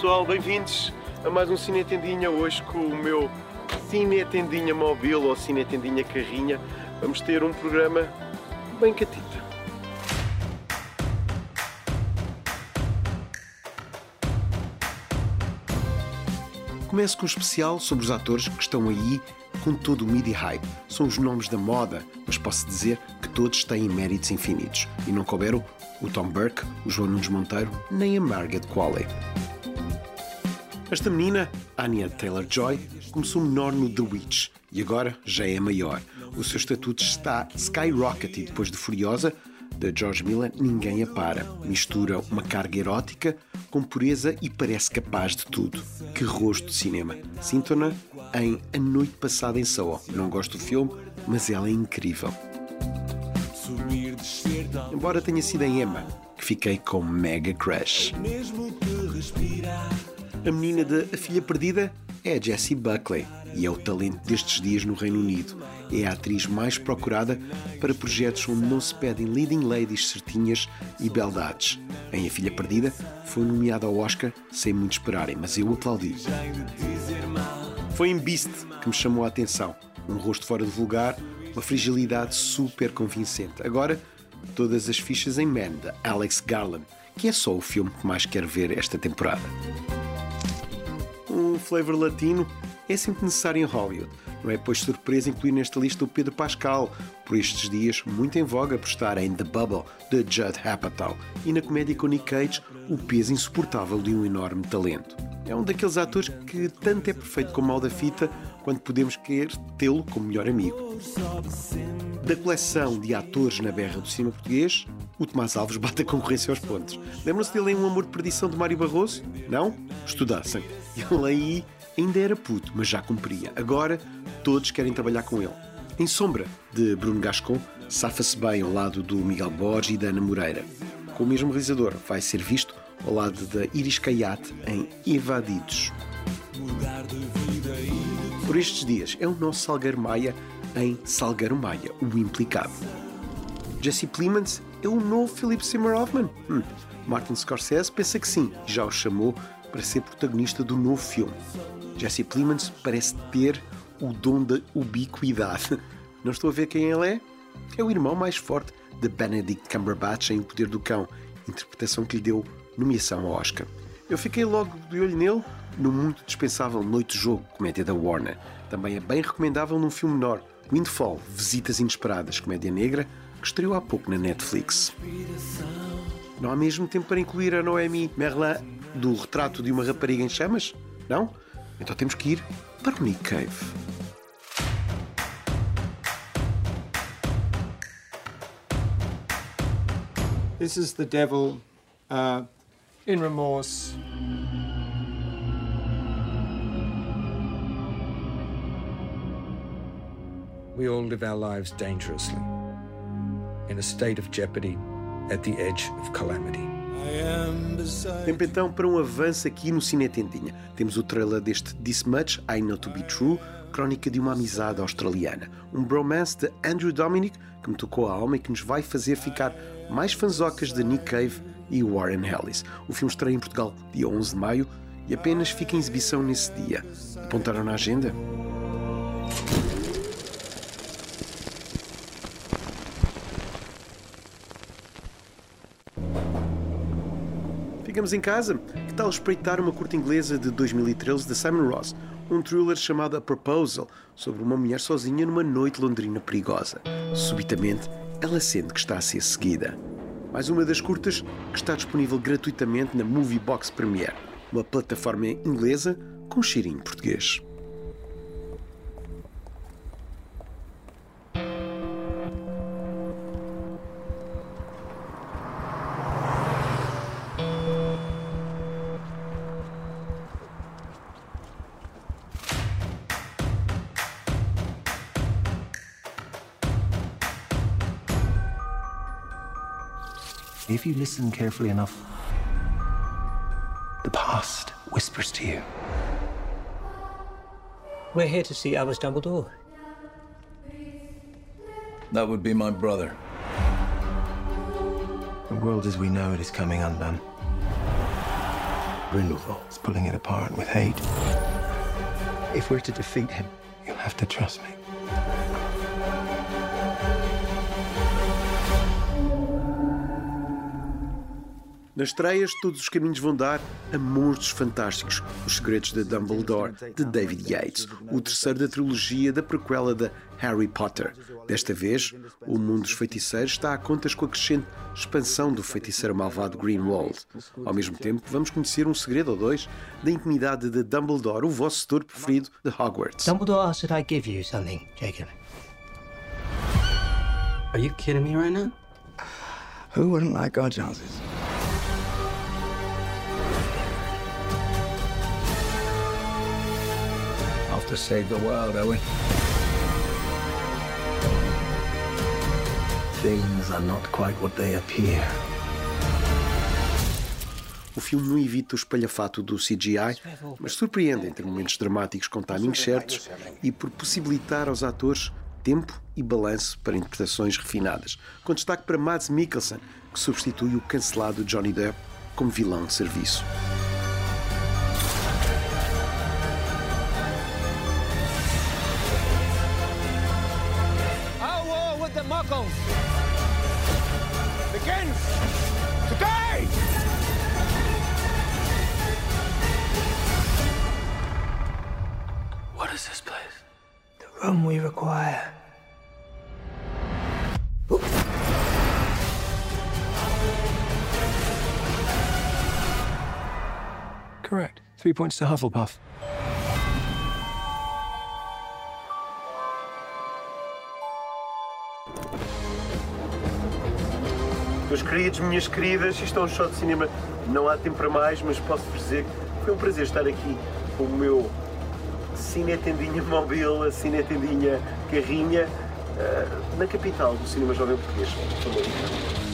pessoal, bem-vindos a mais um Cine Tendinha. Hoje com o meu Cine Tendinha móvel ou Cine Tendinha carrinha. Vamos ter um programa bem catita. Começo com um especial sobre os atores que estão aí com todo o media hype. São os nomes da moda, mas posso dizer que todos têm méritos infinitos. E não couberam o Tom Burke, o João Nunes Monteiro, nem a Margaret Qualley. Esta menina, Anya Taylor-Joy, começou menor no The Witch e agora já é maior. O seu estatuto está skyrocket e depois de Furiosa, da George Miller, ninguém a para. Mistura uma carga erótica com pureza e parece capaz de tudo. Que rosto de cinema. Sinto-na em A Noite Passada em Soho. Não gosto do filme, mas ela é incrível. Embora tenha sido em Emma que fiquei com mega crush. A menina da A Filha Perdida é a Jessie Buckley e é o talento destes dias no Reino Unido. É a atriz mais procurada para projetos onde não se pedem leading ladies certinhas e beldades. Em A Filha Perdida foi nomeada ao Oscar sem muito esperarem, mas eu aplaudi. Foi em Beast que me chamou a atenção. Um rosto fora de vulgar, uma fragilidade super convincente. Agora, todas as fichas em Man, de Alex Garland, que é só o filme que mais quero ver esta temporada um flavor latino é sempre necessário em Hollywood. Não é, pois, surpresa incluir nesta lista o Pedro Pascal, por estes dias muito em voga por estar em The Bubble, de Judd Apatow, e na comédia com Nick Cage, o peso insuportável de um enorme talento. É um daqueles atores que tanto é perfeito como mal da fita, quando podemos querer tê-lo como melhor amigo. Da coleção de atores na berra do cinema português, o Tomás Alves bate a concorrência aos pontos. Lembram-se dele em Um Amor de Perdição de Mário Barroso? Não? Estudassem. Ele aí ainda era puto, mas já cumpria. Agora todos querem trabalhar com ele. Em Sombra, de Bruno Gascon, safa-se bem ao lado do Miguel Borges e da Ana Moreira. Com o mesmo realizador, vai ser visto ao lado da Iris Caiate em Evadidos. Por estes dias, é o nosso Salgueiro Maia em Salgueiro Maia, o implicado. Jesse Plemons é o novo Philip Seymour Hoffman. Hum, Martin Scorsese pensa que sim, e já o chamou para ser protagonista do novo filme. Jesse Plemons parece ter o dom da ubiquidade. Não estou a ver quem ele é? É o irmão mais forte de Benedict Cumberbatch em O Poder do Cão, interpretação que lhe deu nomeação ao Oscar. Eu fiquei logo de olho nele no muito dispensável Noite Jogo, comédia da Warner. Também é bem recomendável num filme menor, Windfall, Visitas Inesperadas, comédia negra, que estreou há pouco na Netflix. Não há mesmo tempo para incluir a Noemi Merlin do retrato de uma rapariga em chamas? Não? Então temos que ir para o Nick Cave. This is the devil uh, in remorse. We all live our lives dangerously, in a state of jeopardy, at the edge of calamity. Tempo então para um avanço aqui no Cine Tendinha. Temos o trailer deste This Much I Know To Be True, crónica de uma amizade australiana. Um bromance de Andrew Dominic que me tocou a alma e que nos vai fazer ficar mais fanzocas de Nick Cave e Warren Ellis. O filme estreia em Portugal dia 11 de maio e apenas fica em exibição nesse dia. Apontaram na agenda? Ficamos em casa? Que tal espreitar uma curta inglesa de 2013 de Simon Ross? Um thriller chamado A Proposal, sobre uma mulher sozinha numa noite londrina perigosa. Subitamente, ela sente que está a ser seguida. Mais uma das curtas que está disponível gratuitamente na Movie Box Premiere, uma plataforma inglesa com cheirinho português. If you listen carefully enough, the past whispers to you. We're here to see Albus Dumbledore. That would be my brother. The world as we know it is coming undone. Grindelwald's pulling it apart with hate. If we're to defeat him, you'll have to trust me. Nas estreias, todos os caminhos vão dar a Monstros Fantásticos, Os Segredos de Dumbledore, de David Yates, o terceiro da trilogia da prequela de Harry Potter. Desta vez, o mundo dos feiticeiros está a contas com a crescente expansão do feiticeiro malvado Greenwald. Ao mesmo tempo, vamos conhecer um segredo ou dois da intimidade de Dumbledore, o vosso setor preferido de Hogwarts. Dumbledore that I give you something, Jacob. Are you kidding me right now? Who wouldn't like our chances? To save the world, are we? Things are not quite what they appear. O filme não evita o espalhafato do CGI, mas surpreende entre momentos dramáticos com timings certos e por possibilitar aos atores tempo e balanço para interpretações refinadas, com destaque para Mads Mikkelsen, que substitui o cancelado Johnny Depp como vilão de serviço. Muggles begins today! What is this place? The room we require. Correct. Three points to Hufflepuff. Meus queridos, minhas queridas, isto é um show de cinema. Não há tempo para mais, mas posso-vos dizer que foi um prazer estar aqui com o meu cinetendinha móvel, cinetendinha carrinha, eh, na capital do cinema jovem português.